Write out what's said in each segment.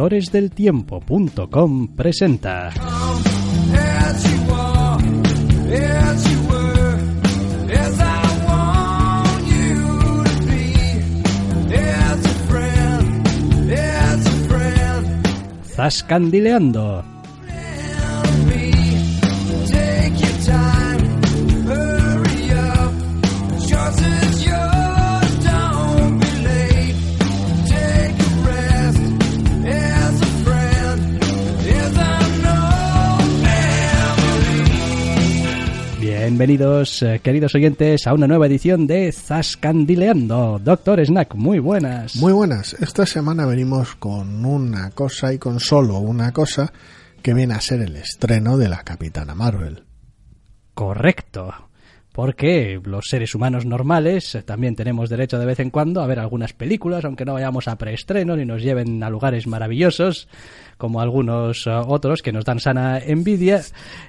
Doctoresdeltiempo.com presenta. Zascandileando Bienvenidos, eh, queridos oyentes, a una nueva edición de Zascandileando. Doctor Snack, muy buenas. Muy buenas. Esta semana venimos con una cosa y con solo una cosa que viene a ser el estreno de la Capitana Marvel. Correcto. Porque los seres humanos normales eh, también tenemos derecho de vez en cuando a ver algunas películas, aunque no vayamos a preestreno ni nos lleven a lugares maravillosos como algunos uh, otros que nos dan sana envidia.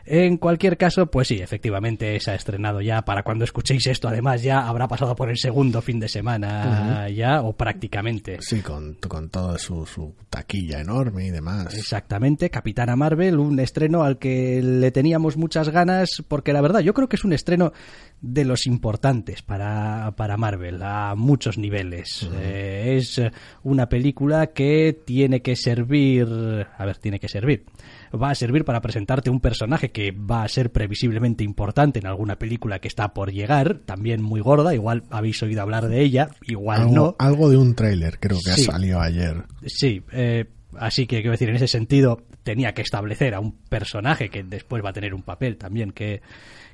En cualquier caso, pues sí, efectivamente se ha estrenado ya. Para cuando escuchéis esto, además, ya habrá pasado por el segundo fin de semana ya, o prácticamente. Sí, con, con toda su, su taquilla enorme y demás. Exactamente, Capitana Marvel, un estreno al que le teníamos muchas ganas, porque la verdad, yo creo que es un estreno de los importantes para, para Marvel a muchos niveles. Eh, es una película que tiene que servir, a ver, tiene que servir. Va a servir para presentarte un personaje que va a ser previsiblemente importante en alguna película que está por llegar, también muy gorda, igual habéis oído hablar de ella, igual algo, no. Algo de un tráiler creo que Sí. salió ayer. Sí, eh, así que quiero decir, en ese sentido tenía que establecer a un personaje que después va a tener un papel también que,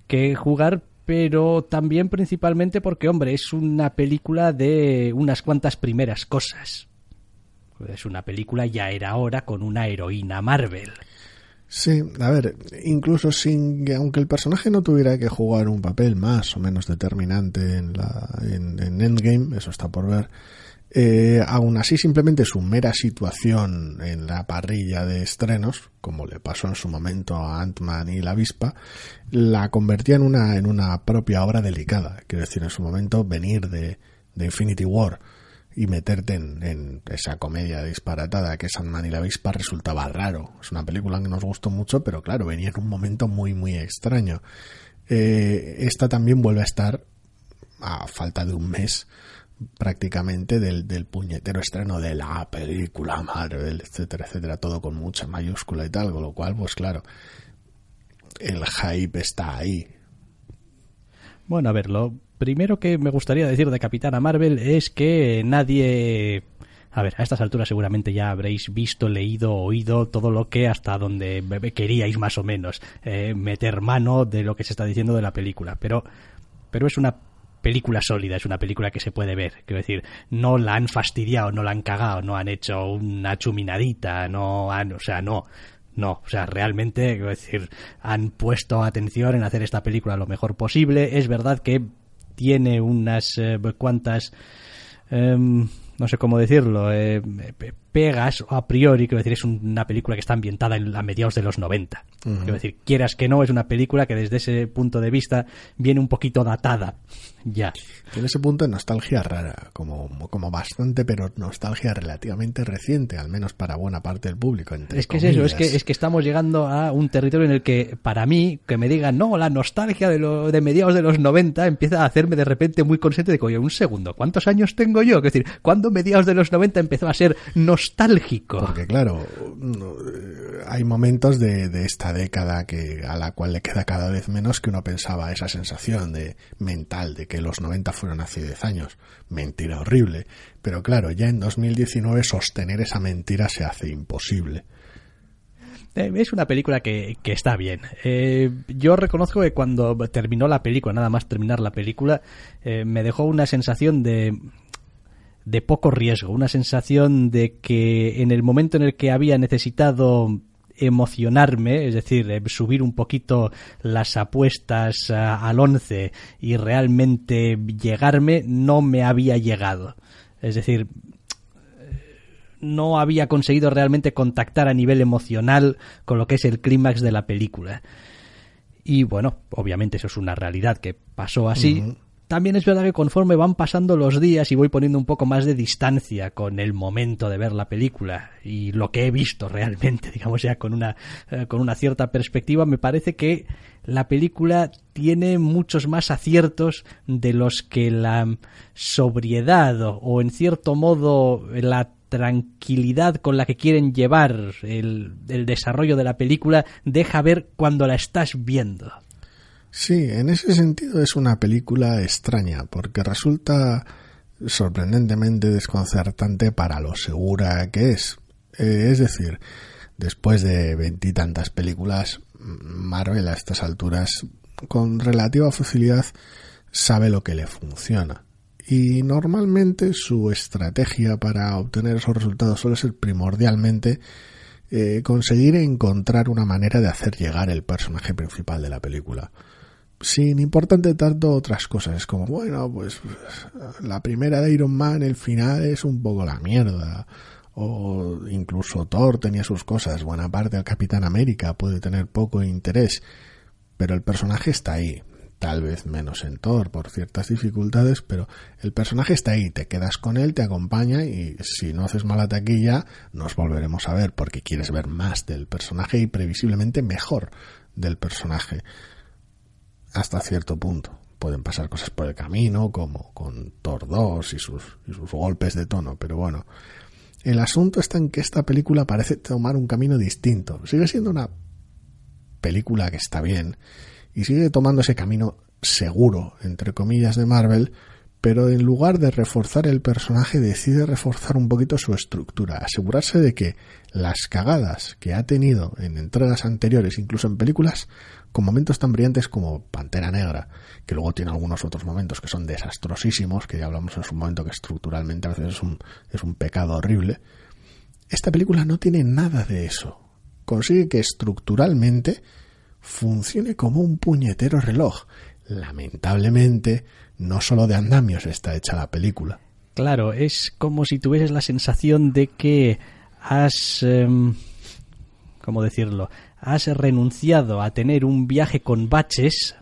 que jugar, pero también principalmente porque, hombre, es una película de unas cuantas primeras cosas. Es una película ya era hora con una heroína Marvel. Sí, a ver, incluso sin que, aunque el personaje no tuviera que jugar un papel más o menos determinante en, la, en, en Endgame, eso está por ver, eh, aún así simplemente su mera situación en la parrilla de estrenos, como le pasó en su momento a Ant-Man y la avispa, la convertía en una, en una propia obra delicada. Quiero decir, en su momento venir de, de Infinity War y meterte en, en esa comedia disparatada que es Ant-Man y la avispa resultaba raro. Es una película que nos gustó mucho, pero claro, venía en un momento muy, muy extraño. Eh, esta también vuelve a estar a falta de un mes prácticamente del, del puñetero estreno de la película Marvel, etcétera, etcétera, todo con mucha mayúscula y tal, con lo cual, pues claro, el hype está ahí. Bueno, a ver, lo primero que me gustaría decir de Capitana Marvel es que nadie... A ver, a estas alturas seguramente ya habréis visto, leído, oído todo lo que hasta donde queríais más o menos eh, meter mano de lo que se está diciendo de la película. Pero, pero es una película sólida, es una película que se puede ver. Quiero decir, no la han fastidiado, no la han cagado, no han hecho una chuminadita, no han, o sea, no. No, o sea, realmente, quiero decir, han puesto atención en hacer esta película lo mejor posible. Es verdad que tiene unas eh, cuantas, em, no sé cómo decirlo, eh, pe- pegas a priori, quiero decir, es una película que está ambientada en, a mediados de los 90. Quiero decir, quieras que no, es una película que desde ese punto de vista viene un poquito datada. Ya. Tiene ese punto de nostalgia rara, como, como bastante, pero nostalgia relativamente reciente, al menos para buena parte del público. entre Es que es eso, es que, es que estamos llegando a un territorio en el que, para mí, que me digan, no, la nostalgia de, lo, de mediados de los 90 empieza a hacerme de repente muy consciente de que, oye, un segundo, ¿cuántos años tengo yo? Es decir, ¿cuándo mediados de los 90 empezó a ser nostálgico? Porque claro, eh, hay momentos de, de esta década que a la cual le queda cada vez menos que uno pensaba esa sensación de mental de que los 90 fueron hace 10 años. Mentira horrible. Pero claro, ya en 2019 sostener esa mentira se hace imposible. Eh, es una película que, que está bien. Eh, yo reconozco que cuando terminó la película, nada más terminar la película, eh, me dejó una sensación de de poco riesgo, una sensación de que en el momento en el que había necesitado emocionarme, es decir, eh, subir un poquito las apuestas a- al 11 y realmente llegarme, no me había llegado. Es decir, no había conseguido realmente contactar a nivel emocional con lo que es el clímax de la película. Y bueno, obviamente eso es una realidad que pasó así. También es verdad que conforme van pasando los días y voy poniendo un poco más de distancia con el momento de ver la película y lo que he visto realmente, digamos ya con una, eh, con una cierta perspectiva, me parece que la película tiene muchos más aciertos de los que la sobriedad o, en cierto modo la tranquilidad con la que quieren llevar el, el desarrollo de la película deja ver cuando la estás viendo. Sí, en ese sentido es una película extraña, porque resulta sorprendentemente desconcertante para lo segura que es. Eh, es decir, después de veintitantas películas, Marvel a estas alturas, con relativa facilidad, sabe lo que le funciona. Y normalmente su estrategia para obtener esos resultados suele ser primordialmente eh, conseguir encontrar una manera de hacer llegar el personaje principal de la película sin importante tanto otras cosas. Es como, bueno, pues la primera de Iron Man, el final es un poco la mierda. O incluso Thor tenía sus cosas. Buena parte del Capitán América puede tener poco interés. Pero el personaje está ahí. Tal vez menos en Thor por ciertas dificultades, pero el personaje está ahí. Te quedas con él, te acompaña y si no haces mala taquilla, nos volveremos a ver porque quieres ver más del personaje y previsiblemente mejor del personaje hasta cierto punto. Pueden pasar cosas por el camino, como con Thor 2 y sus, y sus golpes de tono, pero bueno. El asunto está en que esta película parece tomar un camino distinto. Sigue siendo una película que está bien y sigue tomando ese camino seguro, entre comillas, de Marvel, pero en lugar de reforzar el personaje decide reforzar un poquito su estructura, asegurarse de que las cagadas que ha tenido en entregas anteriores, incluso en películas, con momentos tan brillantes como Pantera Negra, que luego tiene algunos otros momentos que son desastrosísimos, que ya hablamos en su momento que estructuralmente a veces es un, es un pecado horrible, esta película no tiene nada de eso. Consigue que estructuralmente funcione como un puñetero reloj. Lamentablemente, no solo de andamios está hecha la película. Claro, es como si tuvieses la sensación de que has... Eh, ¿Cómo decirlo? Has renunciado a tener un viaje con baches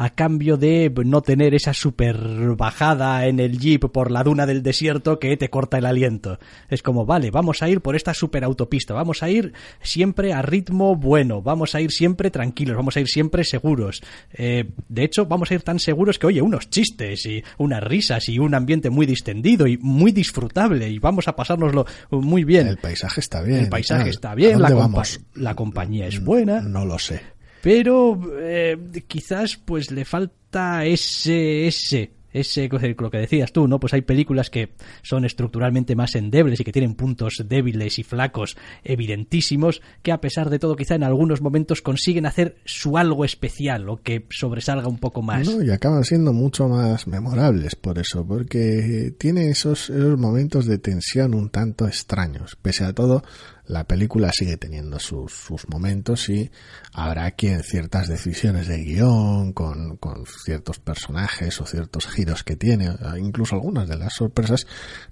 a cambio de no tener esa super bajada en el jeep por la duna del desierto que te corta el aliento. Es como, vale, vamos a ir por esta super autopista, vamos a ir siempre a ritmo bueno, vamos a ir siempre tranquilos, vamos a ir siempre seguros. Eh, de hecho, vamos a ir tan seguros que, oye, unos chistes y unas risas y un ambiente muy distendido y muy disfrutable y vamos a pasárnoslo muy bien. El paisaje está bien. El paisaje está bien, la, compa vamos? la compañía es buena. No lo sé pero eh, quizás pues le falta ese ese ese lo que decías tú, ¿no? Pues hay películas que son estructuralmente más endebles y que tienen puntos débiles y flacos evidentísimos, que a pesar de todo quizá en algunos momentos consiguen hacer su algo especial o que sobresalga un poco más. No, y acaban siendo mucho más memorables por eso, porque tiene esos, esos momentos de tensión un tanto extraños. Pese a todo, la película sigue teniendo sus, sus, momentos y habrá quien ciertas decisiones de guion, con, con, ciertos personajes o ciertos giros que tiene, incluso algunas de las sorpresas,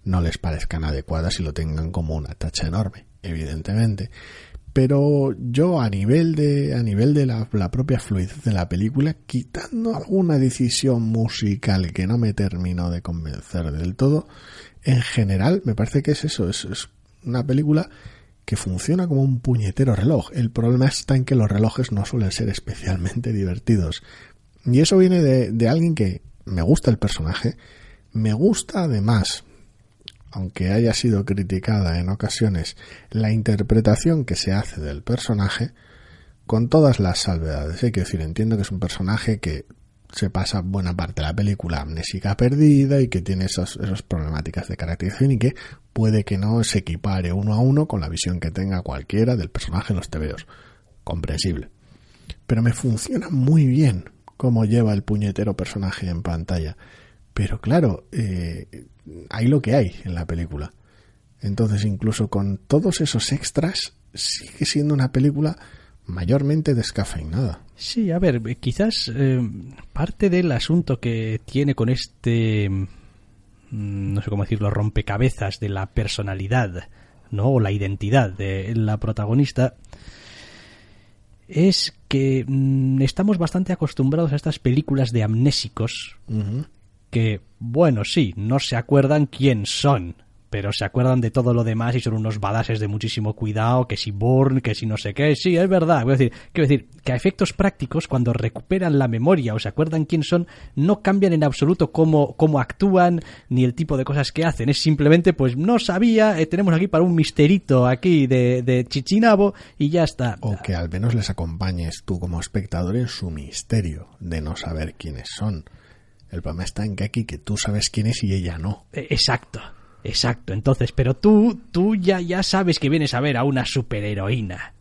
no les parezcan adecuadas y lo tengan como una tacha enorme, evidentemente. Pero yo a nivel de, a nivel de la, la propia fluidez de la película, quitando alguna decisión musical que no me terminó de convencer del todo, en general me parece que es eso, es, es una película que funciona como un puñetero reloj. El problema está en que los relojes no suelen ser especialmente divertidos. Y eso viene de, alguien que me gusta el personaje, me gusta además, aunque haya sido criticada en ocasiones, la interpretación que se hace del personaje, con todas las salvedades. Hay que decir, entiendo que es un personaje que se pasa buena parte de la película amnésica perdida y que tiene esas, problemáticas de caracterización y que puede que no se equipare uno a uno con la visión que tenga cualquiera del personaje en los TVOs. Comprensible. Pero me funciona muy bien cómo lleva el puñetero personaje en pantalla. Pero claro, eh, hay lo que hay en la película. Entonces, incluso con todos esos extras, sigue siendo una película mayormente descafeinada. Sí, a ver, quizás eh, parte del asunto que tiene con este, mm, no sé cómo decirlo, rompecabezas de la personalidad, ¿no? O la identidad de la protagonista, es que mm, estamos bastante acostumbrados a estas películas de amnésicos que, bueno, sí, no se acuerdan quién son, pero se acuerdan de todo lo demás y son unos badases de muchísimo cuidado, que si Bourne, que si no sé qué, sí, es verdad, quiero decir, quiero decir que a efectos prácticos, cuando recuperan la memoria o se acuerdan quién son, no cambian en absoluto cómo, cómo actúan ni el tipo de cosas que hacen, es simplemente, pues no sabía, eh, tenemos aquí para un misterito aquí de, de Chichinabo y ya está. O que al menos les acompañes tú como espectador en su misterio de no saber quiénes son. El problema está en que aquí que tú sabes quién es y ella no. Eh, Exacto. Exacto, entonces, pero tú, tú ya, ya sabes que vienes a ver a una superheroína.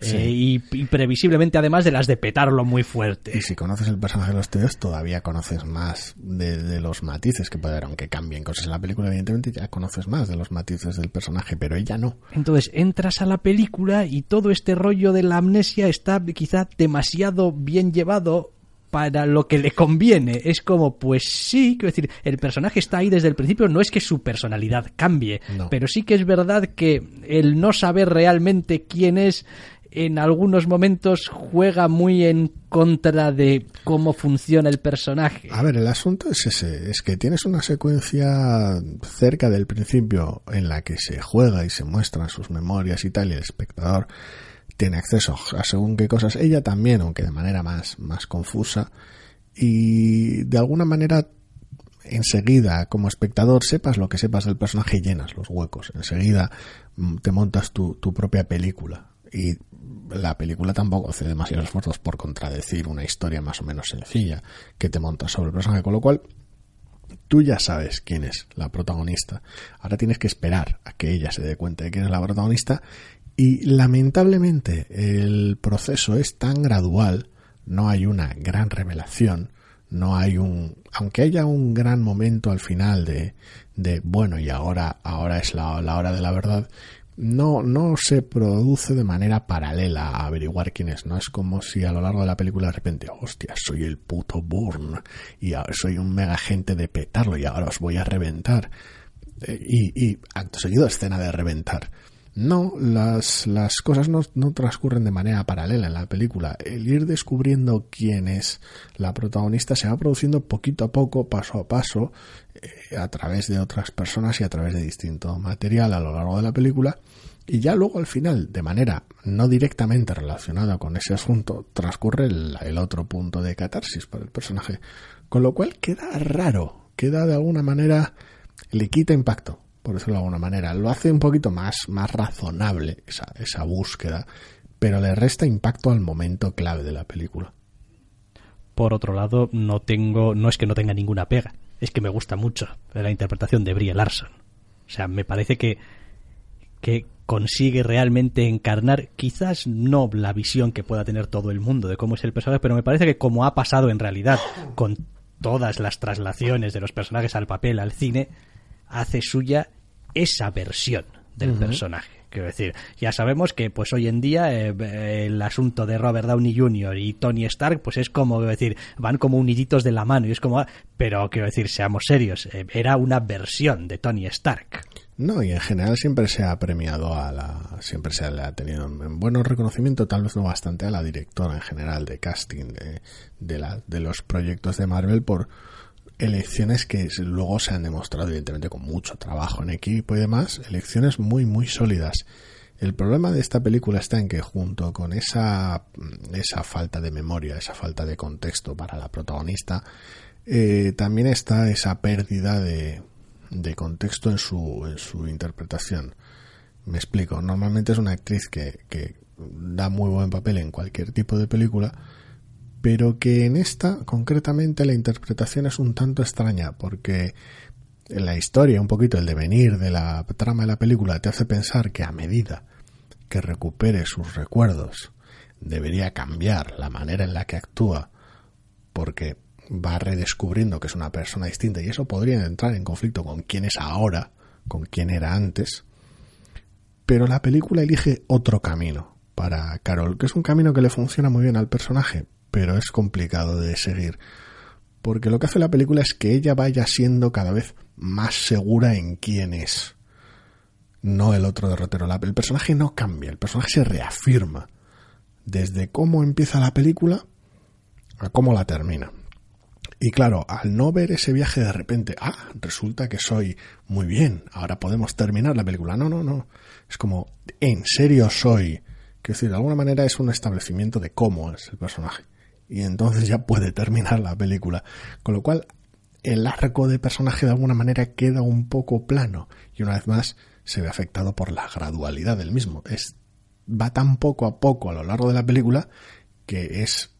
Sí. Eh, y, y previsiblemente además de las de petarlo muy fuerte. Y si conoces el personaje de los tíos, todavía conoces más de, de los matices que puede haber, aunque cambien cosas en la película, evidentemente ya conoces más de los matices del personaje, pero ella no. Entonces entras a la película y todo este rollo de la amnesia está quizá demasiado bien llevado para lo que le conviene. Es como, pues sí, quiero decir, el personaje está ahí desde el principio, no es que su personalidad cambie, No. pero sí que es verdad que el no saber realmente quién es en algunos momentos juega muy en contra de cómo funciona el personaje. A ver, el asunto es ese, es que tienes una secuencia cerca del principio en la que se juega y se muestran sus memorias y tal, y el espectador tiene acceso a según qué cosas, ella también, aunque de manera más, más confusa, y de alguna manera enseguida, como espectador, sepas lo que sepas del personaje, llenas los huecos. Enseguida mm, te montas tu, tu propia película. Y la película tampoco hace demasiados esfuerzos por contradecir una historia más o menos sencilla que te montas sobre el personaje, con lo cual tú ya sabes quién es la protagonista. Ahora tienes que esperar a que ella se dé cuenta de quién es la protagonista y lamentablemente el proceso es tan gradual, no hay una gran revelación, no hay un, aunque haya un gran momento al final de, de bueno y ahora, ahora es la, hora de la verdad, no, no se produce de manera paralela a averiguar quién es, no es como si a lo largo de la película de repente, hostia, soy el puto Bourne y soy un mega agente de petarlo y ahora os voy a reventar. Eh, y, y acto seguido escena de reventar. No, las, las cosas no, no transcurren de manera paralela en la película. El ir descubriendo quién es la protagonista se va produciendo poquito a poco, paso a paso, eh, a través de otras personas y a través de distinto material a lo largo de la película. Y ya luego al final, de manera no directamente relacionada con ese asunto, transcurre el, el otro punto de catarsis para el personaje. Con lo cual queda raro, queda de alguna manera, le quita impacto por decirlo de alguna manera. Lo hace un poquito más, más razonable esa, esa búsqueda, pero le resta impacto al momento clave de la película. Por otro lado, no tengo, no es que no tenga ninguna pega, es que me gusta mucho la interpretación de Brie Larson. O sea, me parece que, que consigue realmente encarnar, quizás no la visión que pueda tener todo el mundo de cómo es el personaje, pero me parece que como ha pasado en realidad con todas las traslaciones de los personajes al papel, al cine, hace suya esa versión del uh -huh. personaje. Quiero decir, ya sabemos que pues hoy en día eh, el asunto de Robert Downey Jr. y Tony Stark pues es como decir, van como uniditos de la mano y es como pero quiero decir, seamos serios, eh, era una versión de Tony Stark. No, y en general siempre se ha premiado a la. Siempre se le ha tenido en buen reconocimiento, tal vez no bastante, a la directora en general de casting de, de, la, de los proyectos de Marvel por elecciones que luego se han demostrado, evidentemente, con mucho trabajo en equipo y demás, elecciones muy, muy sólidas. El problema de esta película está en que junto con esa, esa falta de memoria, esa falta de contexto para la protagonista, eh, también está esa pérdida de, de contexto en su, en su interpretación. Me explico, normalmente es una actriz que, que da muy buen papel en cualquier tipo de película, pero que en esta concretamente la interpretación es un tanto extraña porque la historia, un poquito el devenir de la trama de la película te hace pensar que a medida que recupere sus recuerdos debería cambiar la manera en la que actúa porque va redescubriendo que es una persona distinta y eso podría entrar en conflicto con quién es ahora, con quién era antes. Pero la película elige otro camino para Carol, que es un camino que le funciona muy bien al personaje, pero es complicado de seguir. Porque lo que hace la película es que ella vaya siendo cada vez más segura en quién es. No el otro derrotero. El personaje no cambia, el personaje se reafirma. Desde cómo empieza la película a cómo la termina. Y claro, al no ver ese viaje de repente, ah, resulta que soy muy bien, ahora podemos terminar la película. No, no, no. Es como, en serio soy. Que decir, de alguna manera es un establecimiento de cómo es el personaje. Y entonces ya puede terminar la película. Con lo cual, el arco de personaje de alguna manera queda un poco plano. Y una vez más, se ve afectado por la gradualidad del mismo. Es, va tan poco a poco a lo largo de la película que es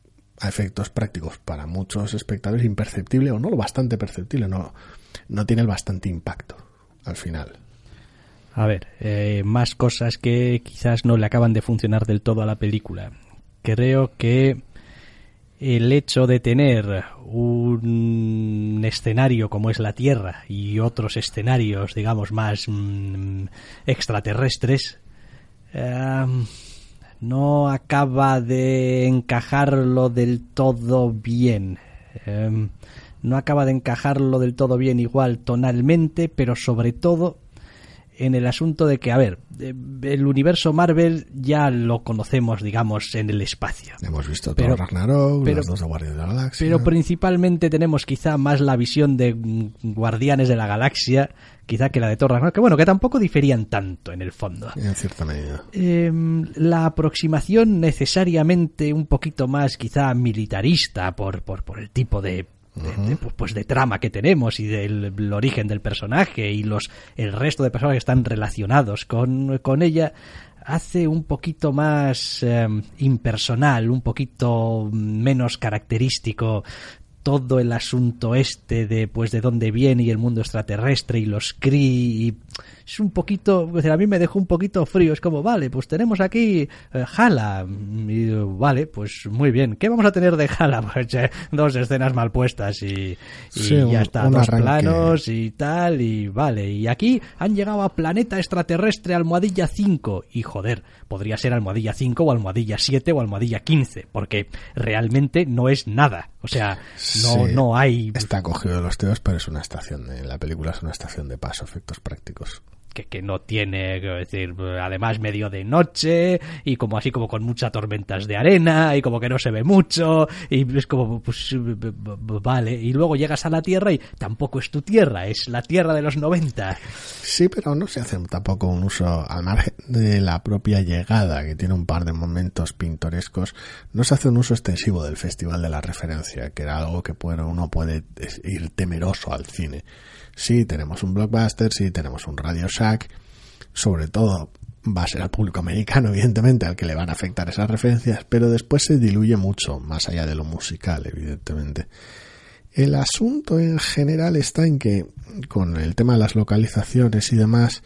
a efectos prácticos para muchos espectadores imperceptible o no lo bastante perceptible, no, no tiene el bastante impacto al final. A ver, eh, más cosas que quizás no le acaban de funcionar del todo a la película. Creo que el hecho de tener un escenario como es la Tierra y otros escenarios, digamos, más mm, extraterrestres, eh, no acaba de encajarlo del todo bien. Em, no acaba de encajarlo del todo bien igual tonalmente, pero sobre todo en el asunto de que, a ver, el universo Marvel ya lo conocemos, digamos, en el espacio. Hemos visto pero, Ragnarok, pero, los dos de Guardianes de la Galaxia. Pero principalmente tenemos quizá más la visión de Guardianes de la Galaxia, quizá que la de Thor Ragnarok, que bueno, que tampoco diferían tanto en el fondo. En cierta medida. Em, la aproximación necesariamente un poquito más quizá militarista por, por, por el tipo de de, pues, pues, de trama que tenemos y del origen del personaje y los el resto de personas que están relacionados con, con ella hace un poquito más em, impersonal, un poquito menos característico todo el asunto este de pues de dónde viene y el mundo extraterrestre y los Kree y es un poquito, a mí me dejó un poquito frío, es como, vale, pues tenemos aquí eh, Jala, y vale, pues muy bien, ¿qué vamos a tener de Jala? Pues eh, dos escenas mal puestas y, ya está, dos planos y tal, y vale, y aquí han llegado a planeta extraterrestre almohadilla 5, y joder, podría ser almohadilla 5 o almohadilla 7 o almohadilla 15, porque realmente no es nada, o sea, no, no hay... Está cogido de los teos, pero es una estación, de, la película es una estación de paso, efectos prácticos que, que no tiene, decir, además medio de noche y como así como con muchas tormentas de arena y como que no se ve mucho y es como, pues vale, y luego llegas a la Tierra y tampoco es tu Tierra, es la Tierra de los 90. Sí, pero no se hace tampoco un uso, al margen de la propia llegada, que tiene un par de momentos pintorescos, no se hace un uso extensivo del Festival de la Referencia, que era algo que bueno, uno puede ir temeroso al cine sí tenemos un blockbuster, sí tenemos un Radio Shack, sobre todo va a ser al público americano, evidentemente, al que le van a afectar esas referencias, pero después se diluye mucho, más allá de lo musical, evidentemente. El asunto en general está en que, con el tema de las localizaciones y demás,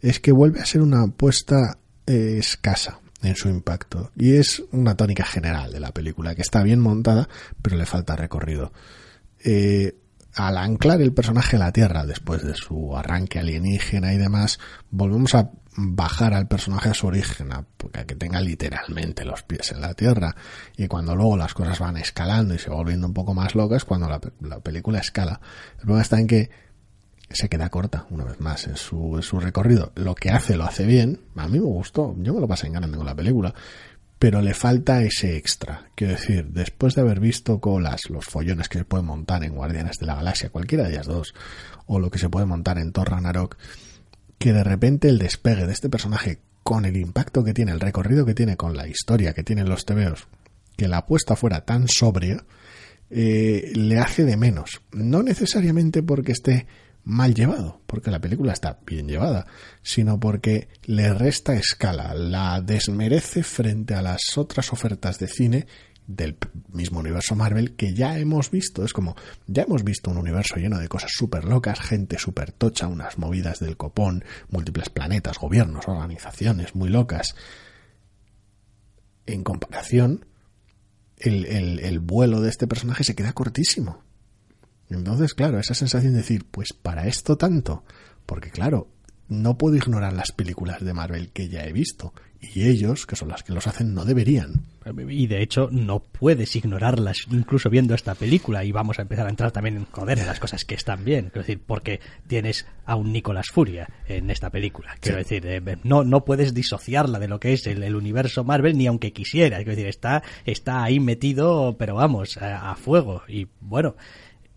es que vuelve a ser una apuesta eh, escasa en su impacto. Y es una tónica general de la película, que está bien montada, pero le falta recorrido. Eh, al anclar el personaje en la Tierra después de su arranque alienígena y demás, volvemos a bajar al personaje a su origen, a que tenga literalmente los pies en la Tierra. Y cuando luego las cosas van escalando y se va volviendo un poco más locas, cuando la, película escala. El problema está en que se queda corta una vez más en su, en su recorrido. Lo que hace lo hace bien. A mí me gustó. Yo me lo pasé en ganas con la película pero le falta ese extra. Quiero decir, después de haber visto colas, los follones que se pueden montar en Guardianes de la Galaxia, cualquiera de ellas dos, o lo que se puede montar en Thor Ragnarok, que de repente el despegue de este personaje con el impacto que tiene, el recorrido que tiene, con la historia que tienen los tebeos, que la apuesta fuera tan sobria, eh, le hace de menos. No necesariamente porque esté mal llevado, porque la película está bien llevada, sino porque le resta escala, la desmerece frente a las otras ofertas de cine del mismo universo Marvel que ya hemos visto. Es como, ya hemos visto un universo lleno de cosas súper locas, gente súper tocha, unas movidas del copón, múltiples planetas, gobiernos, organizaciones muy locas. En comparación, el, el, el vuelo de este personaje se queda cortísimo. Entonces, claro, esa sensación de decir, pues para esto tanto, porque claro, no puedo ignorar las películas de Marvel que ya he visto. Y ellos, que son las que los hacen, no deberían. Y de hecho, no puedes ignorarlas, incluso viendo esta película. Y vamos a empezar a entrar también en joder en las cosas que están bien. Quiero decir, porque tienes a un Nicolas Furia en esta película. Quiero decir, eh, no, no puedes disociarla de lo que es el, universo Marvel, ni aunque quisieras. Quiero decir, está, está ahí metido, pero vamos, a fuego. Y bueno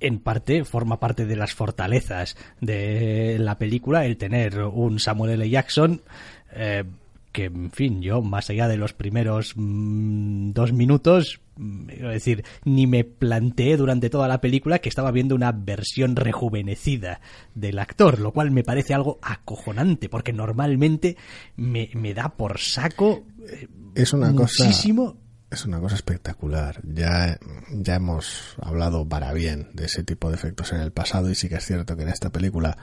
en parte forma parte de las fortalezas de la película el tener un Samuel L. Jackson eh, que, en fin, yo más allá de los primeros mm, dos minutos, mm, es decir, ni me planteé durante toda la película que estaba viendo una versión rejuvenecida del actor, lo cual me parece algo acojonante, porque normalmente me, me da por saco eh, es una muchísimo es una cosa espectacular. Ya, ya hemos hablado para bien de ese tipo de efectos en el pasado y sí que es cierto que en esta película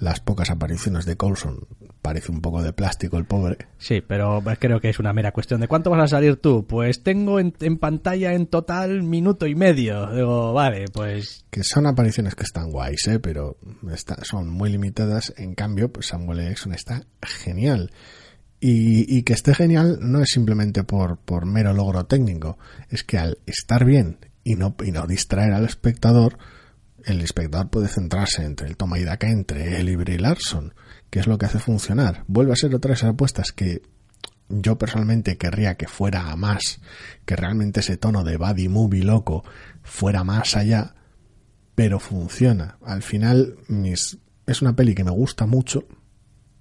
las pocas apariciones de Coulson parece un poco de plástico el pobre. Sí, pero creo que es una mera cuestión de cuánto vas a salir tú. Pues tengo en, pantalla en total minuto y medio. Digo, vale, pues... Que son apariciones que están guays, ¿eh? pero son muy limitadas. En cambio, pues Samuel Jackson está genial. Y, que esté genial no es simplemente por, por mero logro técnico, es que al estar bien y no, y no distraer al espectador, el espectador puede centrarse entre el toma y daca entre él y Brie Larson, que es lo que hace funcionar. Vuelve a ser otra de esas apuestas que yo personalmente querría que fuera a más, que realmente ese tono de buddy movie loco fuera más allá, pero funciona. Al final mis, es una peli que me gusta mucho,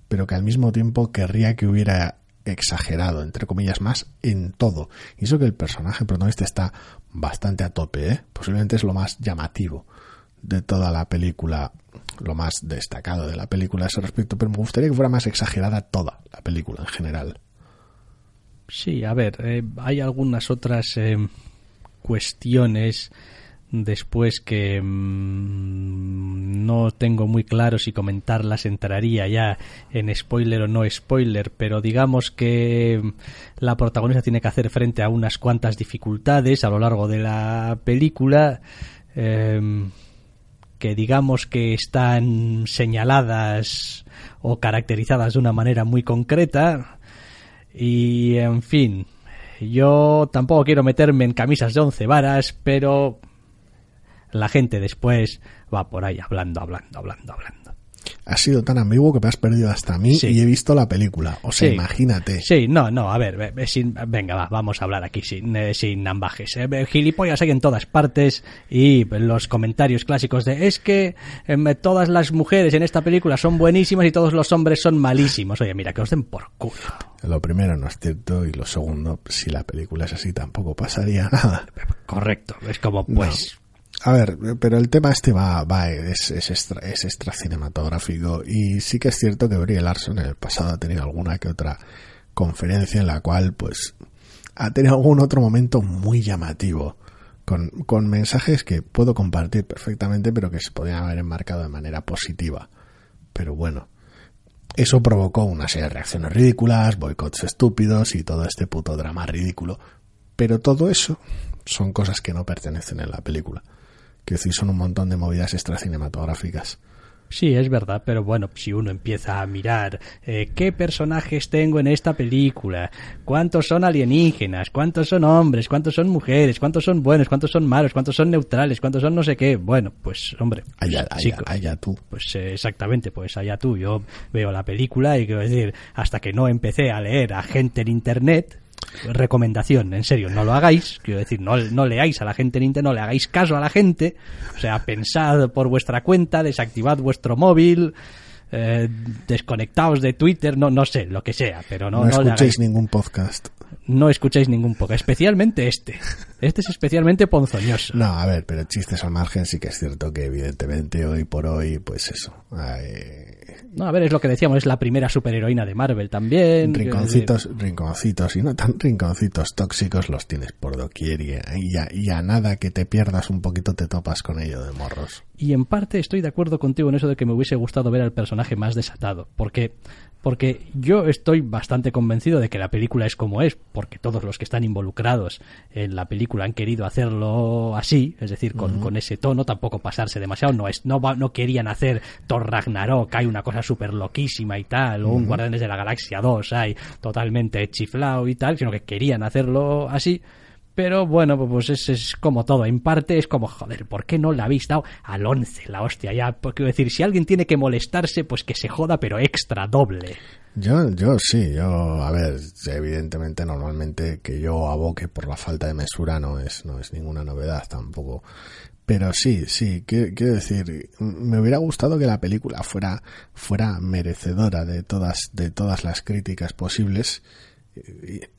pero que al mismo tiempo querría que hubiera exagerado, entre comillas, más en todo. Y eso que el personaje protagonista está bastante a tope, ¿eh? Posiblemente es lo más llamativo de toda la película, lo más destacado de la película a ese respecto, pero me gustaría que fuera más exagerada toda la película en general. Sí, a ver, eh, hay algunas otras eh, cuestiones después que mm, no tengo muy claro si comentarlas entraría ya en spoiler o no spoiler, pero digamos que la protagonista tiene que hacer frente a unas cuantas dificultades a lo largo de la película. Em, que digamos que están señaladas o caracterizadas de una manera muy concreta y en fin yo tampoco quiero meterme en camisas de once varas pero la gente después va por ahí hablando, hablando, hablando, hablando. Ha sido tan ambiguo que me has perdido hasta a mí y he visto la película. O sea, imagínate. Sí, no, no, a ver, venga, va, vamos a hablar aquí sin, eh, sin ambajes. Eh, gilipollas hay en todas partes y los comentarios clásicos de es que em, todas las mujeres en esta película son buenísimas y todos los hombres son malísimos. Oye, mira, que os den por culo. Lo primero no es cierto y lo segundo, si la película es así tampoco pasaría nada. Correcto, es como pues... A ver, pero el tema este va, va es, es, extra, cinematográfico y sí que es cierto que Brie Larson en el pasado ha tenido alguna que otra conferencia en la cual pues ha tenido algún otro momento muy llamativo con, con mensajes que puedo compartir perfectamente pero que se podrían haber enmarcado de manera positiva. Pero bueno, eso provocó una serie de reacciones ridículas, boicots estúpidos y todo este puto drama ridículo. Pero todo eso son cosas que no pertenecen en la película que decir, son un montón de movidas extracinematográficas. Sí, es verdad, pero bueno, si uno empieza a mirar eh, qué personajes tengo en esta película, cuántos son alienígenas, cuántos son hombres, cuántos son mujeres, cuántos son buenos, cuántos son malos, cuántos son neutrales, cuántos son no sé qué, bueno, pues hombre, pues, allá, allá, tú. Pues eh, exactamente, pues allá tú. Yo veo la película y quiero decir, hasta que no empecé a leer a gente en internet, recomendación, en serio, no lo hagáis, quiero decir, no, no leáis a la gente en internet, no le hagáis caso a la gente, o sea, pensad por vuestra cuenta, desactivad vuestro móvil, eh, desconectaos de Twitter, no, no sé, lo que sea, pero no, no, escuchéis ningún podcast. No escuchéis ningún podcast, especialmente este. Este es especialmente ponzoñoso. No, a ver, pero chistes al margen sí que es cierto que evidentemente hoy por hoy, pues eso, No, a ver, es lo que decíamos, es la primera superheroína de Marvel también. Rinconcitos, rinconcitos y no tan rinconcitos tóxicos los tienes por doquier y, y, a, nada que te pierdas un poquito te topas con ello de morros. Y en parte estoy de acuerdo contigo en eso de que me hubiese gustado ver al personaje más desatado, porque porque yo estoy bastante convencido de que la película es como es, porque todos los que están involucrados en la película han querido hacerlo así, es decir, con, con ese tono, tampoco pasarse demasiado, no es no, no querían hacer Thor Ragnarok, hay una cosa súper loquísima y tal, o un Guardianes de la Galaxia 2, hay totalmente chiflado y tal, sino que querían hacerlo así, pero bueno, pues es, es, como todo. En parte es como, joder, ¿por qué no la habéis dado al 11, la hostia? Ya, quiero decir, si alguien tiene que molestarse, pues que se joda, pero extra, doble. Yo, yo sí, yo, a ver, evidentemente normalmente que yo aboque por la falta de mesura no es, no es ninguna novedad tampoco. Pero sí, sí, quiero, decir, me hubiera gustado que la película fuera, fuera merecedora de todas, de todas las críticas posibles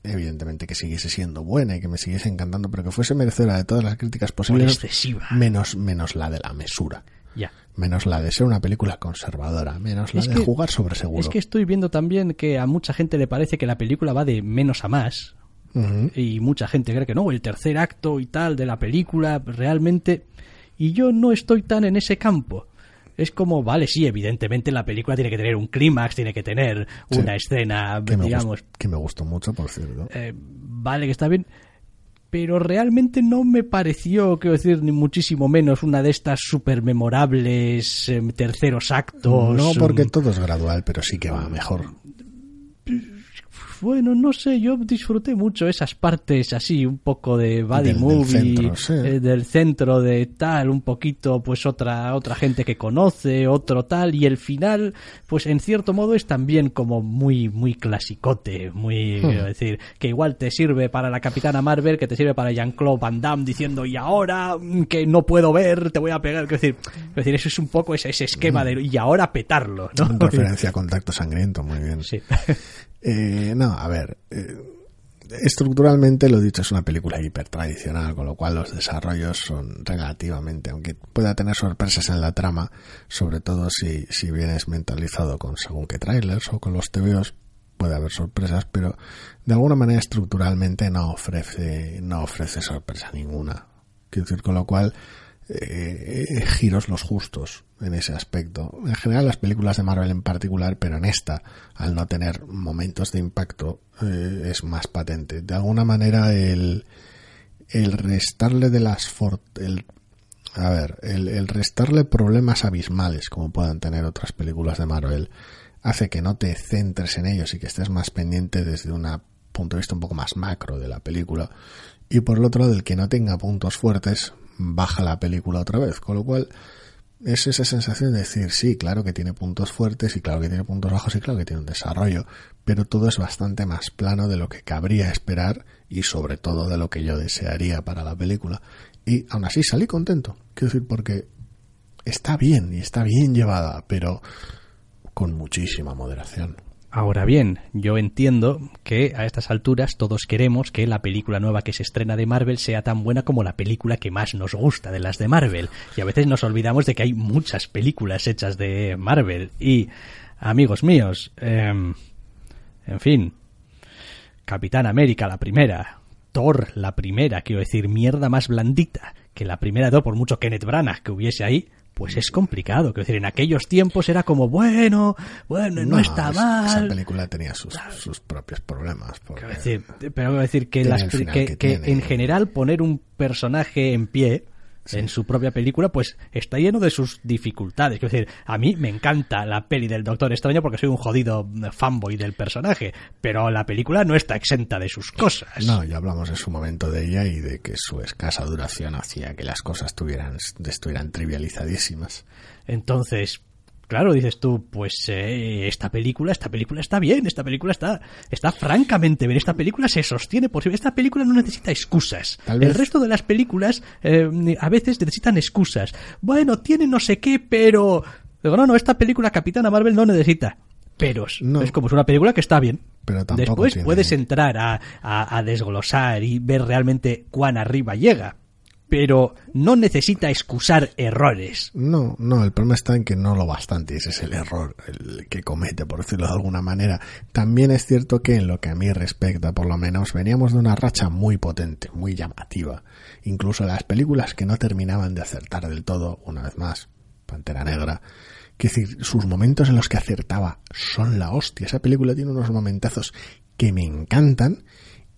evidentemente que siguiese siendo buena y que me siguiese encantando, pero que fuese merecedora de todas las críticas posibles, menos menos la de la mesura. Ya. Menos la de ser una película conservadora, menos la de jugar sobre seguro. Es que estoy viendo también que a mucha gente le parece que la película va de menos a más. Y mucha gente cree que no, el tercer acto y tal de la película realmente... Y yo no estoy tan en ese campo es como, vale, sí, evidentemente la película tiene que tener un clímax, tiene que tener una escena, que digamos. Me que me gustó mucho, por cierto. Eh, vale, que está bien. Pero realmente no me pareció, quiero decir, ni muchísimo menos una de estas super memorables em, terceros actos. No, porque em, todo es gradual, pero sí que va mejor bueno, no sé, yo disfruté mucho esas partes así, un poco de body movie, eh, del centro, de tal, un poquito, pues otra, otra gente que conoce, otro tal, y el final, pues en cierto modo es también como muy, muy clasicote, muy, hmm. decir, que igual te sirve para la Capitana Marvel, que te sirve para Jean-Claude Van Damme diciendo, y ahora mm, que no puedo ver, te voy a pegar, quiero decir, decir eso es un poco ese, ese esquema de, y ahora petarlo, ¿no? En referencia a contacto sangriento, muy bien. Sí. Eh, no, a ver. Eh, estructuralmente, lo dicho, es una película hiper tradicional, con lo cual los desarrollos son relativamente, aunque pueda tener sorpresas en la trama, sobre todo si, si vienes mentalizado con según qué trailers o con los TVOs, puede haber sorpresas, pero de alguna manera estructuralmente no ofrece, no ofrece sorpresa ninguna. Quiero decir, con lo cual, eh, giros los justos en ese aspecto. En general las películas de Marvel en particular, pero en esta, al no tener momentos de impacto, eh, es más patente. De alguna manera el, el restarle de las el, a ver, el, el restarle problemas abismales como puedan tener otras películas de Marvel hace que no te centres en ellos y que estés más pendiente desde un punto de vista un poco más macro de la película y por el otro lado el que no tenga puntos fuertes baja la película otra vez, con lo cual es esa sensación de decir, sí, claro que tiene puntos fuertes y claro que tiene puntos bajos y claro que tiene un desarrollo, pero todo es bastante más plano de lo que cabría esperar y sobre todo de lo que yo desearía para la película. Y aún así salí contento, quiero decir, porque está bien y está bien llevada, pero con muchísima moderación. Ahora bien, yo entiendo que a estas alturas todos queremos que la película nueva que se estrena de Marvel sea tan buena como la película que más nos gusta de las de Marvel. Y a veces nos olvidamos de que hay muchas películas hechas de Marvel. Y, amigos míos, em, en fin, Capitán América la primera, Thor la primera, quiero decir, mierda más blandita que la primera de por mucho Kenneth Branagh que hubiese ahí, pues es complicado. Quiero decir, en aquellos tiempos era como, bueno, bueno, no, está mal. Esa película tenía sus, sus propios problemas. Quiero decir, pero quiero decir que, las, que en general poner un personaje en pie en su propia película, pues está lleno de sus dificultades. Quiero decir, a mí me encanta la peli del Doctor Extraño porque soy un jodido fanboy del personaje, pero la película no está exenta de sus cosas. No, ya hablamos en su momento de ella y de que su escasa duración hacía que las cosas estuvieran, estuvieran trivializadísimas. Entonces, Claro, dices tú, pues eh, esta película, esta película está bien, esta película está, está francamente bien, esta película se sostiene por esta película no necesita excusas. El resto de las películas eh, a veces necesitan excusas. Bueno, tiene no sé qué, pero... Digo, no, no, esta película Capitana Marvel no necesita Pero Es como es una película que está bien. Pero Después puedes entrar a, a, a desglosar y ver realmente cuán arriba llega pero no necesita excusar errores. No, no, el problema está en que no lo bastante, ese es el error el que comete, por decirlo de alguna manera. También es cierto que en lo que a mí respecta, por lo menos, veníamos de una racha muy potente, muy llamativa. Incluso las películas que no terminaban de acertar del todo, una vez más, Pantera Negra, que decir, sus momentos en los que acertaba son la hostia. Esa película tiene unos momentazos que me encantan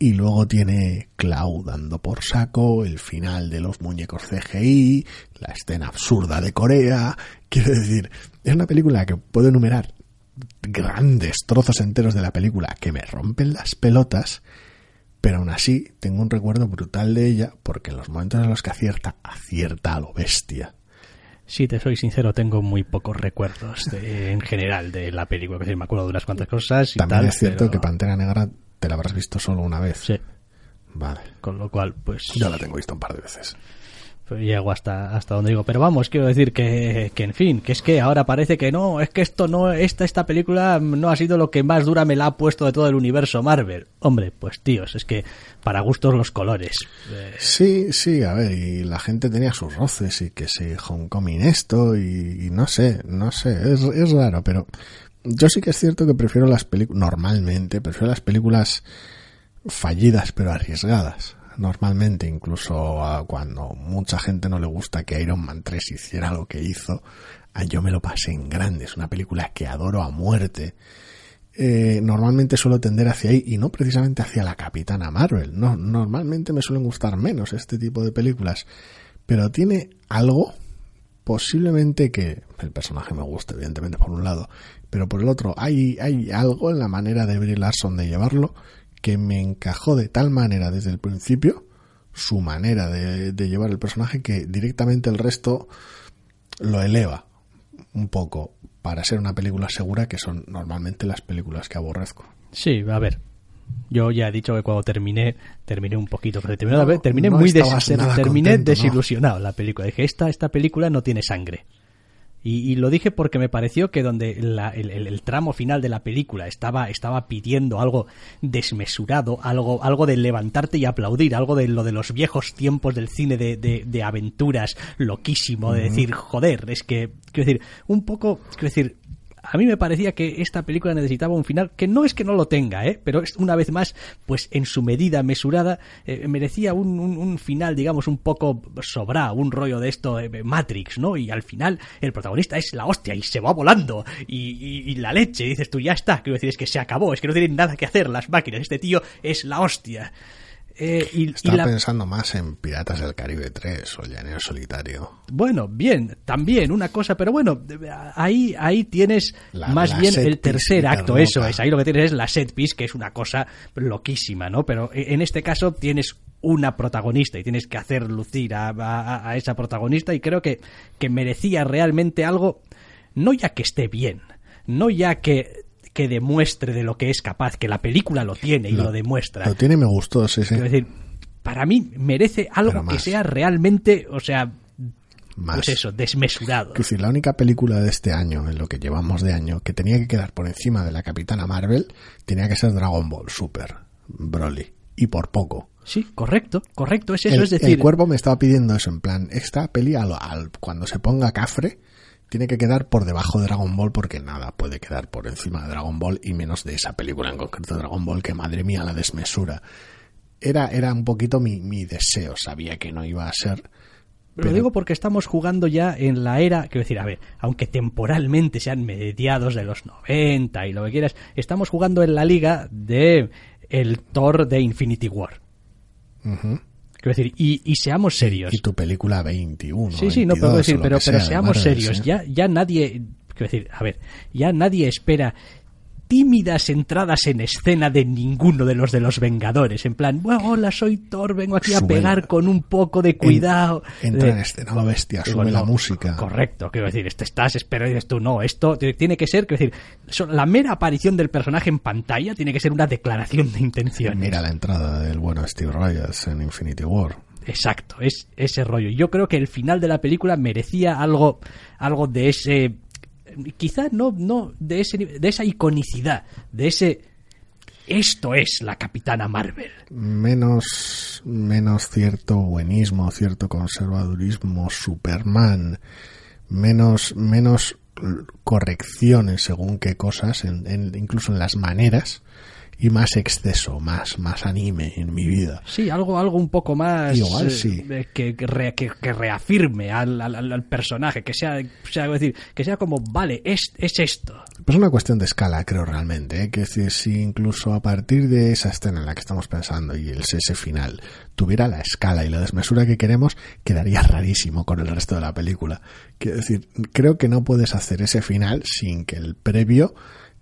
y luego tiene Cloud dando por saco, el final de los muñecos CGI, la escena absurda de Corea. Quiero decir, es una película que puedo enumerar grandes trozos enteros de la película que me rompen las pelotas, pero aún así tengo un recuerdo brutal de ella porque en los momentos en los que acierta, acierta a lo bestia. Si te soy sincero, tengo muy pocos recuerdos en general de la película. Que me acuerdo de unas cuantas cosas. Y También tal, es cierto pero- que Pantera Negra te la habrás visto solo una vez. Sí, Vale. con lo cual, pues. Yo la tengo vista un par de veces. pues llego hasta, hasta donde digo. Pero vamos, quiero decir que, que, en fin, que es que ahora parece que no, es que esto no, esta, esta película no ha sido lo que más dura me la ha puesto de todo el universo Marvel. Hombre, pues tíos, es que para gustos los colores. Eh, Sí, sí, a ver, y la gente tenía sus roces y que si Homecoming esto y, y no sé, no sé, es, es raro, pero yo sí que es cierto que prefiero las películas, normalmente, prefiero las películas fallidas pero arriesgadas. Normalmente, incluso cuando mucha gente no le gusta que Iron Man 3 hiciera lo que hizo, yo me lo pasé en grande. Es una película que adoro a muerte. Eh, normalmente suelo tender hacia ahí y no precisamente hacia la Capitana Marvel. No, normalmente me suelen gustar menos este tipo de películas, pero tiene algo posiblemente que el personaje me guste, evidentemente por un lado, pero por el otro hay hay algo en la manera de Brie Larson de llevarlo que me encajó de tal manera desde el principio su manera de, de llevar el personaje que directamente el resto lo eleva un poco para ser una película segura que son normalmente las películas que aborrezco. Sí, a ver. Yo ya he dicho que cuando terminé, terminé un poquito, pero terminé, No, terminé no muy des- terminé contento, ¿no? desilusionado la película. Dije, esta, esta película no tiene sangre. Y, y lo dije porque me pareció que donde la- el, el- el tramo final de la película estaba, estaba pidiendo algo desmesurado, algo, algo de levantarte y aplaudir, algo de lo de los viejos tiempos del cine de, de- de aventuras loquísimo, de decir, joder, es que, quiero decir, un poco, quiero decir, a mí me parecía que esta película necesitaba un final que no es que no lo tenga, ¿eh? pero una vez más, pues en su medida mesurada, eh, merecía un, un- final, digamos, un poco sobrado, un rollo de esto, eh, Matrix, ¿no? Y al final el protagonista es la hostia y se va volando y- y la leche, dices tú, ya está, quiero decir, es que se acabó, es que no tienen nada que hacer las máquinas, este tío es la hostia. Eh, y, y Estaba la- pensando más en Piratas del Caribe 3 o Llanero Solitario. Bueno, bien, también una cosa, pero bueno, ahí, ahí tienes La- más la bien el tercer acto, eso es, ahí lo que tienes es la set piece, que es una cosa loquísima, ¿no? Pero e, en este caso tienes una protagonista y tienes que hacer lucir a, a- a esa protagonista y creo que, que merecía realmente algo, no ya que esté bien, no ya que que demuestre de lo que es capaz, que la película lo tiene y lo, demuestra. Lo tiene y me gustó, sí, sí. Quiero decir, para mí merece algo que sea realmente, o sea, Más. pues eso, desmesurado. Quiero decir, la única película de este año, en lo que llevamos de año, que tenía que quedar por encima de la Capitana Marvel, tenía que ser Dragon Ball Super, Broly. Y por poco. Sí, correcto, correcto, es eso, el, es decir, el cuerpo me estaba pidiendo eso, en plan, esta peli al- al- cuando se ponga cafre, tiene que quedar por debajo de Dragon Ball porque nada puede quedar por encima de Dragon Ball y menos de esa película en concreto Dragon Ball que madre mía la desmesura. Era, era un poquito mi, mi deseo, sabía que no iba a ser. lo digo porque estamos jugando ya en la era, quiero decir, a ver, aunque temporalmente sean mediados de los 90 y lo que quieras, estamos jugando en la liga de el Thor de Infinity War. Quiero decir, y, y seamos serios. Y tu película 21. Sí, sí, no 22, puedo decir, pero, que pero sea, seamos serios. sí. Ya, ya nadie, quiero decir, a ver, ya nadie espera tímidas entradas en escena de ninguno de los de los Vengadores. En plan, bueno, hola, soy Thor, vengo aquí a Sube pegar la- con un poco de cuidado. Entra De- en escena lo bestia, Digo, sube la música. Correcto, quiero decir, esto estás, espero, dices tú, no, esto tiene que ser, quiero decir, la mera aparición del personaje en pantalla tiene que ser una declaración de intenciones. Mira la entrada del bueno Steve Rogers en Infinity War. Exacto, es ese rollo. Yo creo que el final de la película merecía algo, algo de ese, quizá no, no de ese, de esa iconicidad, de ese, esto es la Capitana Marvel. Menos menos, menos cierto buenismo, cierto conservadurismo, Superman, menos, menos correcciones según qué cosas, en, en- incluso en las maneras, y más exceso, más, más anime en mi vida. Sí, algo, algo un poco más Igual eh, sí. que, que, re- que- que reafirme al, al- al- personaje, que sea, decir, que sea como, vale, es, es esto. Pues es una cuestión de escala, creo realmente, ¿eh? que si, si incluso a partir de esa escena en la que estamos pensando y el ese final tuviera la escala y la desmesura que queremos, quedaría rarísimo con el resto de la película. Quiero decir, creo que no puedes hacer ese final sin que el previo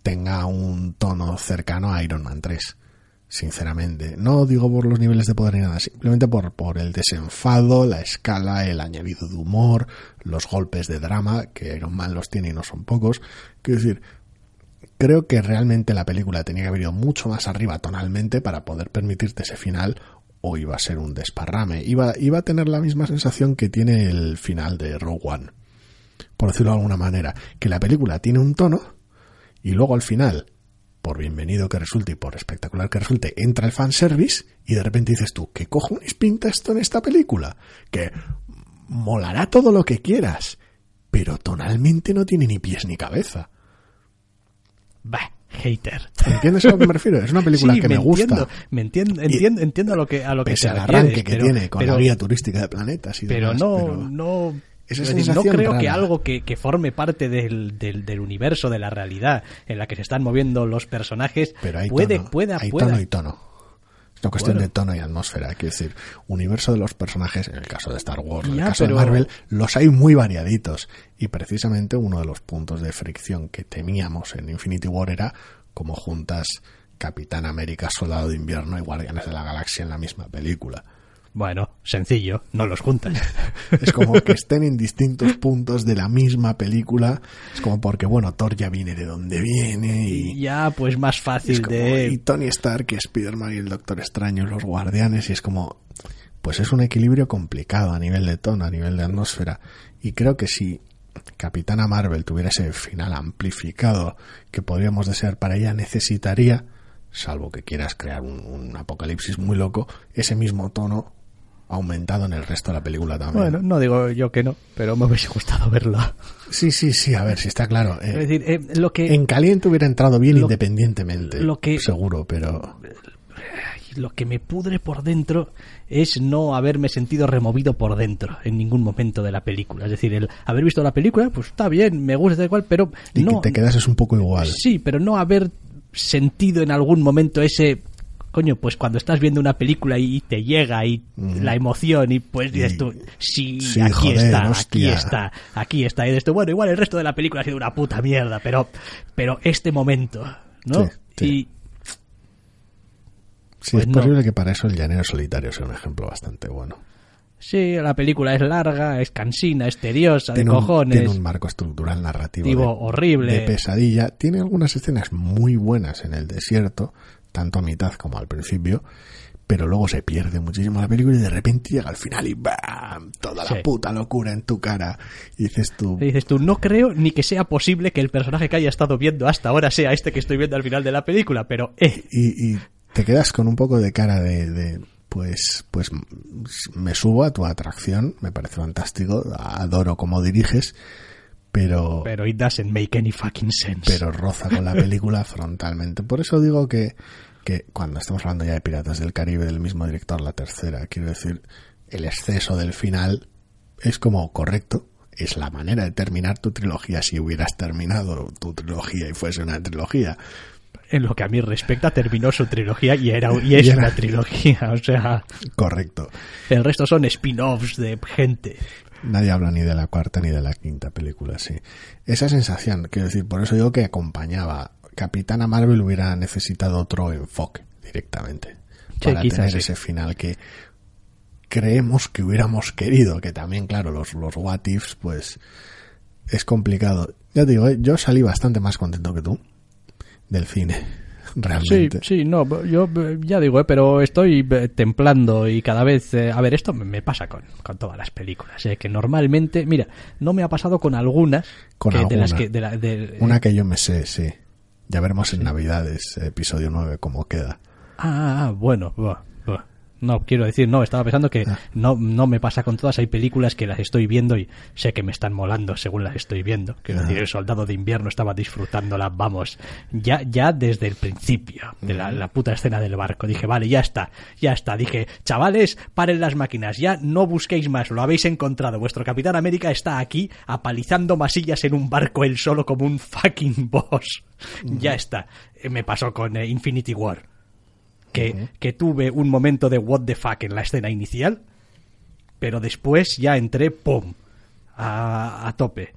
tenga un tono cercano a Iron Man 3. Sinceramente, no digo por los niveles de poder ni nada, simplemente por, por el desenfado, la escala, el añadido de humor, los golpes de drama, que Iron Man los tiene y no son pocos. Quiero decir, creo que realmente la película tenía que haber ido mucho más arriba tonalmente para poder permitirte ese final o iba a ser un desparrame. Iba, iba a tener la misma sensación que tiene el final de Rogue One. Por decirlo de alguna manera, que la película tiene un tono y luego al final, por bienvenido que resulte y por espectacular que resulte, entra el fanservice y de repente dices tú, ¿qué cojones pinta esto en esta película? Que molará todo lo que quieras, pero tonalmente no tiene ni pies ni cabeza. Bah, hater. ¿Entiendes a lo que me refiero? Es una película Sí, que me, gusta. Entiendo, me entiendo, entiendo, entiendo a lo que, a lo que Pese te al arranque refieres, que pero- tiene con pero- la guía turística de planetas y pero demás, no, pero no, esa es decir, no creo que algo que, que forme parte del, del, del universo, de la realidad en la que se están moviendo los personajes, pero hay puede, tono, pueda, hay pueda. tono y tono. Es una cuestión Bueno. de tono y atmósfera, quiero decir, universo de los personajes, en el caso de Star Wars, en el caso pero- de Marvel, los hay muy variaditos. Y precisamente uno de los puntos de fricción que temíamos en Infinity War era como juntas Capitán América, Soldado de Invierno y Guardianes de la Galaxia en la misma película. Bueno, sencillo, no los juntas. Es como que estén en distintos puntos de la misma película. Es como porque, bueno, Thor ya viene de donde viene y... Ya, pues más fácil como, de... y Tony Stark, y Spider-Man y el Doctor Extraño, y los guardianes, y es como, pues es un equilibrio complicado a nivel de tono, a nivel de atmósfera. Y creo que si Capitana Marvel tuviera ese final amplificado que podríamos desear para ella, necesitaría, salvo que quieras crear un, un apocalipsis muy loco, ese mismo tono aumentado en el resto de la película también. Bueno, no digo yo que no, pero me hubiese gustado verlo. Sí, sí, sí, a ver si está claro. Eh, Es decir, eh, lo que... en caliente hubiera entrado bien lo- independientemente, lo que- seguro, pero... lo que me pudre por dentro es no haberme sentido removido por dentro en ningún momento de la película. Es decir, el haber visto la película, pues está bien, me gusta cual, pero Y no. que te quedases un poco igual. Sí, pero no haber sentido en algún momento ese. Coño, pues cuando estás viendo una película y te llega y la emoción y pues dices tú, sí, Sí, aquí joder, está, aquí está, aquí está. Y dices tú, bueno, igual el resto de la película ha sido una puta mierda, pero, pero este momento, ¿no? Sí, sí. Y Sí, Pues es no. posible que para eso el llanero solitario sea un ejemplo bastante bueno. Sí, la película es larga, es cansina, es tediosa, de Tiene un, cojones. tiene un marco estructural narrativo de, horrible. de pesadilla. Tiene algunas escenas muy buenas en el desierto, tanto a mitad como al principio, pero luego se pierde muchísimo la película y de repente llega al final y ¡bam! Toda Sí. la puta locura en tu cara. Y dices tú, Y dices tú, no creo ni que sea posible que el personaje que haya estado viendo hasta ahora sea este que estoy viendo al final de la película, pero eh, y, y te quedas con un poco de cara de, de, pues pues me subo a tu atracción me parece fantástico adoro cómo diriges pero pero it doesn't make any fucking sense. pero roza con la película frontalmente por eso digo que que cuando estamos hablando ya de Piratas del Caribe del mismo director la tercera quiero decir el exceso del final es como correcto es la manera de terminar tu trilogía si hubieras terminado tu trilogía y fuese una trilogía en lo que a mí respecta, terminó su trilogía y era y es Y era- una trilogía, o sea, correcto el resto son spin-offs de gente. Nadie habla ni de la cuarta ni de la quinta película, sí. Esa sensación, quiero decir, por eso digo que acompañaba. Capitana Marvel hubiera necesitado otro enfoque directamente. Sí, para tener sí. ese final que creemos que hubiéramos querido. Que también, claro, los, los what ifs, pues es complicado. Ya te digo, eh, yo salí bastante más contento que tú del cine. Sí, Realmente. sí, no, yo ya digo, eh, pero estoy eh, templando y cada vez, eh, a ver, esto me, pasa con, con todas las películas, eh, que normalmente, mira, no me ha pasado con algunas, Con que- de las que, de la- de- Una que yo me sé, sí. Ya veremos en Navidades, episodio 9, cómo queda. Ah, ah, bueno, buah. No, quiero decir, no, estaba pensando que Ah. no, no me pasa con todas. Hay películas que las estoy viendo y sé que me están molando según las estoy viendo. Quiero Ah. decir, El Soldado de Invierno estaba disfrutándola, vamos, ya, ya desde el principio de la, la puta escena del barco. Dije, vale, ya está, ya está. Dije, chavales, paren las máquinas, ya no busquéis más, lo habéis encontrado. Vuestro Capitán América está aquí apalizando masillas en un barco él solo como un fucking boss. Ya está. Eh, Me pasó con eh, Infinity War que, que tuve un momento de what the fuck en la escena inicial, pero después ya entré, ¡pum!, a, a tope.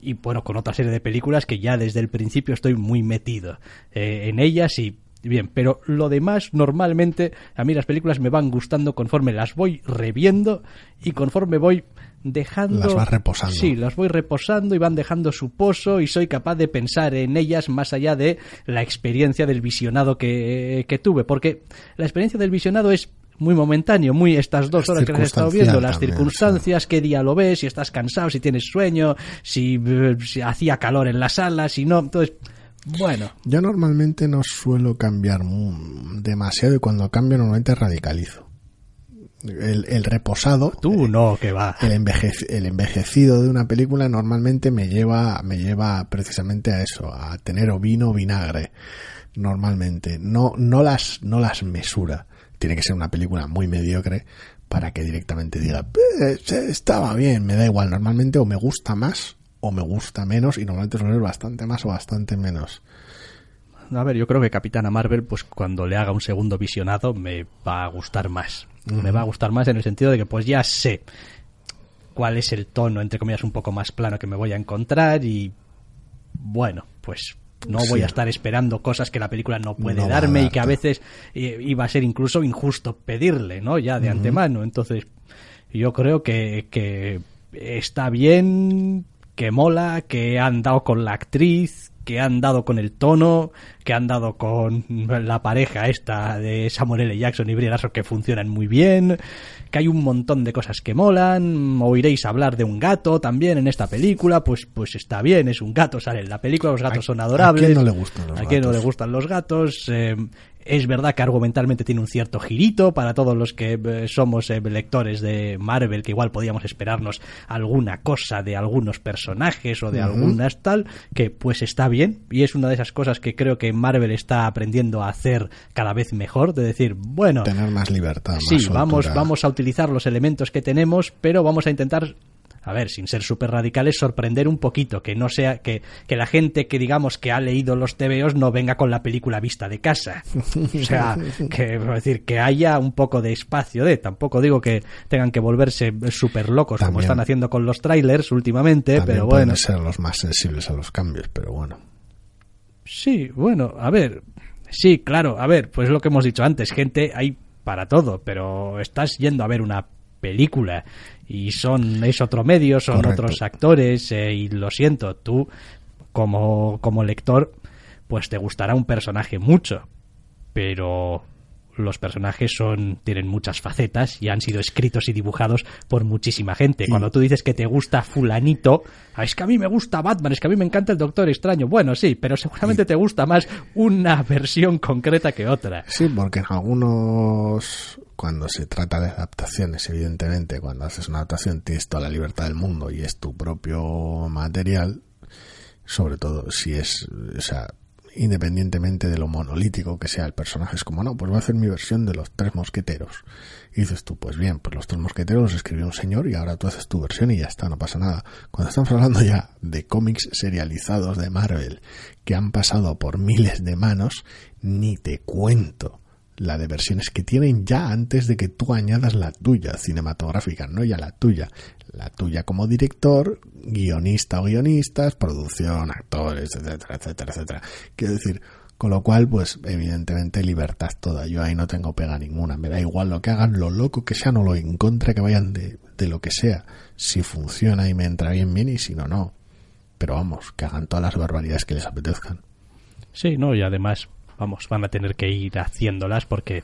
Y bueno, con otra serie de películas que ya desde el principio estoy muy metido eh, en ellas y bien, pero lo demás normalmente a mí las películas me van gustando conforme las voy reviendo y conforme voy dejando Las vas reposando. Sí, las voy reposando y van dejando su pozo y soy capaz de pensar en ellas más allá de la experiencia del visionado que, que tuve, porque la experiencia del visionado es muy momentáneo, muy estas dos horas que has estado viendo, las también, circunstancias, qué día lo ves, si estás cansado, si tienes sueño, si, si hacía calor en la sala, si no, entonces, bueno, Yo normalmente no suelo cambiar demasiado y cuando cambio normalmente radicalizo. El, el reposado, tú no, que va. el, envejec- el envejecido de una película normalmente me lleva, me lleva precisamente a eso, a tener o vino o vinagre. Normalmente. No, no las, no las mesura. Tiene que ser una película muy mediocre para que directamente diga, "Eh, se- estaba bien, me da igual. Normalmente o me gusta más o me gusta menos y normalmente suele ser bastante más o bastante menos. A ver, yo creo que Capitana Marvel, pues cuando le haga un segundo visionado, me va a gustar más. Me va a gustar más en el sentido de que pues ya sé cuál es el tono, entre comillas, un poco más plano que me voy a encontrar y bueno, pues no voy Sí. a estar esperando cosas que la película no puede No darme y que a veces eh, iba a ser incluso injusto pedirle, ¿no? Ya de antemano. Entonces, yo creo que, que está bien, que mola, que han dado con la actriz, que han dado con el tono, que han dado con la pareja esta de Samuel L. Jackson y Brie Larson que funcionan muy bien, que hay un montón de cosas que molan, oiréis hablar de un gato también en esta película, pues pues está bien, es un gato, sale en la película, los gatos ¿A- son a adorables. quién no le gustan los ¿A quién no gatos? le gustan los gatos? Eh, es verdad que argumentalmente tiene un cierto girito para todos los que eh, somos eh, lectores de Marvel, que igual podíamos esperarnos alguna cosa de algunos personajes o de algunas tal, que pues está bien y es una de esas cosas que creo que Marvel está aprendiendo a hacer cada vez mejor, de decir, bueno, Tener más libertad. sí, vamos, vamos a utilizar los elementos que tenemos, pero vamos a intentar, a ver, sin ser súper radicales, sorprender un poquito, que no sea, que, que la gente que digamos que ha leído los TVOs no venga con la película vista de casa. O sea, que, decir, que haya un poco de espacio de, tampoco digo que tengan que volverse súper locos como están haciendo con los trailers últimamente, También pero pueden bueno. ser los más sensibles a los cambios, pero bueno. Sí, bueno, a ver. Sí, claro, a ver, pues lo que hemos dicho antes, gente hay para todo, pero estás yendo a ver una película y son es otro medio, son Correcto. otros actores eh, y lo siento, tú como como lector pues te gustará un personaje mucho, pero los personajes son tienen muchas facetas y han sido escritos y dibujados por muchísima gente. Cuando tú dices que te gusta fulanito, "Ah, es que a mí me gusta Batman, es que a mí me encanta el Doctor Extraño. Bueno, sí, pero seguramente te gusta más una versión concreta que otra. Sí, porque en algunos, cuando se trata de adaptaciones, evidentemente, cuando haces una adaptación tienes toda la libertad del mundo y es tu propio material, sobre todo si es, o sea, independientemente de lo monolítico que sea el personaje, es como, no, pues voy a hacer mi versión de los tres mosqueteros. Y dices tú, pues bien, pues los tres mosqueteros los escribió un señor y ahora tú haces tu versión y ya está, no pasa nada. Cuando estamos hablando ya de cómics serializados de Marvel que han pasado por miles de manos, ni te cuento la de versiones que tienen ya antes de que tú añadas la tuya cinematográfica, no ya la tuya, la tuya como director, guionista o guionistas, producción, actores, etcétera, etcétera, etcétera. Quiero decir, con lo cual, pues evidentemente libertad toda. Yo ahí no tengo pega ninguna. Me da igual lo que hagan, lo loco que sean o lo en contra que vayan de, de lo que sea. Si funciona y me entra bien, bien y si no, no. Pero vamos, que hagan todas las barbaridades que les apetezcan. Sí, no, y además, vamos, van a tener que ir haciéndolas porque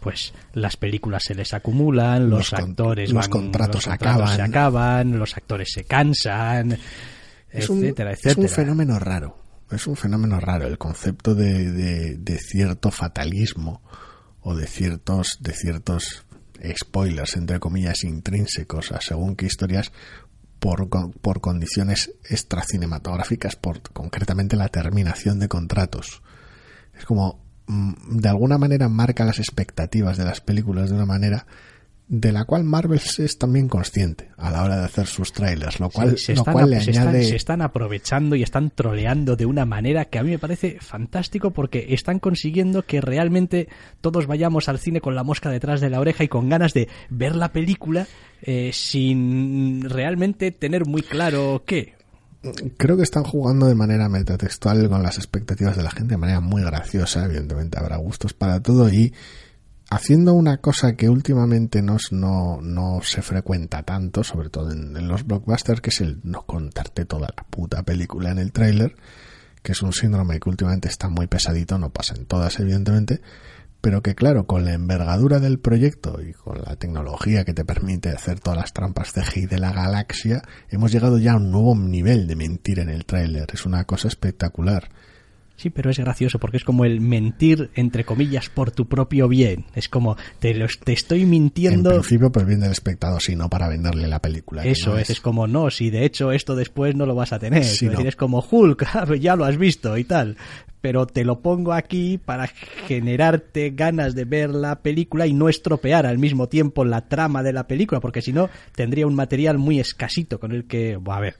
pues las películas se les acumulan, los, Los con- actores los van- contratos los contratos se acaban. los actores se cansan, es un, etcétera, es etcétera. un fenómeno raro. Es un fenómeno raro el concepto de, de- de cierto fatalismo o de ciertos, de ciertos spoilers, entre comillas, intrínsecos a según qué historias por, por condiciones extracinematográficas, por concretamente la terminación de contratos. Es como, mm, de alguna manera marca las expectativas de las películas de una manera de la cual Marvel es también consciente a la hora de hacer sus trailers, lo cual, se, lo están, cual le se añade... están, se están aprovechando y están troleando de una manera que a mí me parece fantástico porque están consiguiendo que realmente todos vayamos al cine con la mosca detrás de la oreja y con ganas de ver la película eh, sin realmente tener muy claro qué. Creo que están jugando de manera metatextual con las expectativas de la gente de manera muy graciosa, evidentemente. Habrá gustos para todo y haciendo una cosa que últimamente no, no, no se frecuenta tanto, sobre todo en, los blockbusters, que es el no contarte toda la puta película en el tráiler, que es un síndrome que últimamente está muy pesadito, no pasa en todas evidentemente, pero que claro, con la envergadura del proyecto y con la tecnología que te permite hacer todas las trampas CGI de la galaxia, hemos llegado ya a un nuevo nivel de mentir en el tráiler, es una cosa espectacular. Sí, pero es gracioso porque es como el mentir, entre comillas, por tu propio bien. Es como, te, lo, te estoy mintiendo. En principio, por bien del espectador, sino para venderle la película. Eso no es, es, como, no, si de hecho esto después no lo vas a tener. Sí, es, decir, no. es como Hulk, ya lo has visto y tal. Pero te lo pongo aquí para generarte ganas de ver la película y no estropear al mismo tiempo la trama de la película, porque si no, tendría un material muy escasito con el que, bueno, a ver,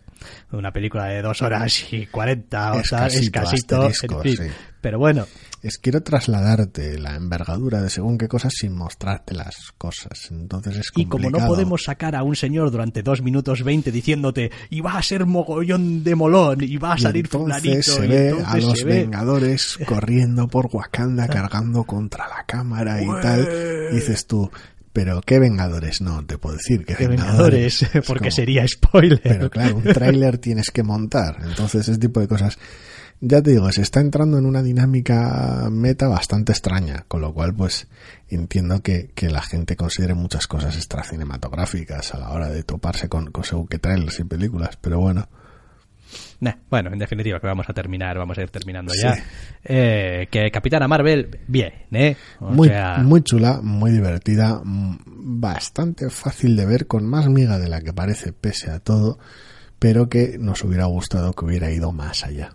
una película de dos horas y cuarenta, o sea, escasito, asterisco, en fin. sí. Pero bueno, es quiero trasladarte la envergadura de según qué cosas sin mostrarte las cosas. Entonces es y como no podemos sacar a un señor durante dos minutos veinte diciéndote y va a ser mogollón de molón y va a y salir entonces fulanito se y ve entonces a los se ve Vengadores corriendo por Wakanda cargando contra la cámara y tal. Y dices tú, pero qué Vengadores, no te puedo decir que de Vengadores, Vengadores, Es porque como- sería spoiler. Pero claro, un tráiler tienes que montar. Entonces, ese tipo de cosas. Ya te digo, se está entrando en una dinámica meta bastante extraña, con lo cual, pues, entiendo que, que la gente considere muchas cosas extracinematográficas a la hora de toparse con, con según qué trailers y películas, pero bueno. Nah, bueno, en definitiva, que vamos a terminar, vamos a ir terminando Sí. ya. Eh, que Capitana Marvel, bien, ¿eh? O Muy, sea, muy chula, muy divertida, bastante fácil de ver, con más miga de la que parece pese a todo, pero que nos hubiera gustado que hubiera ido más allá.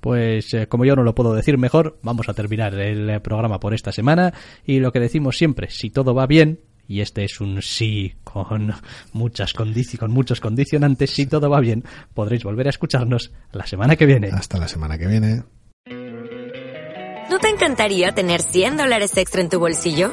Pues eh, como yo no lo puedo decir mejor, vamos a terminar el eh, programa por esta semana y lo que decimos siempre, si todo va bien, y este es un sí con muchas condici con muchos condicionantes, si todo va bien, podréis volver a escucharnos la semana que viene. Hasta la semana que viene. ¿No te encantaría tener 100 dólares extra en tu bolsillo?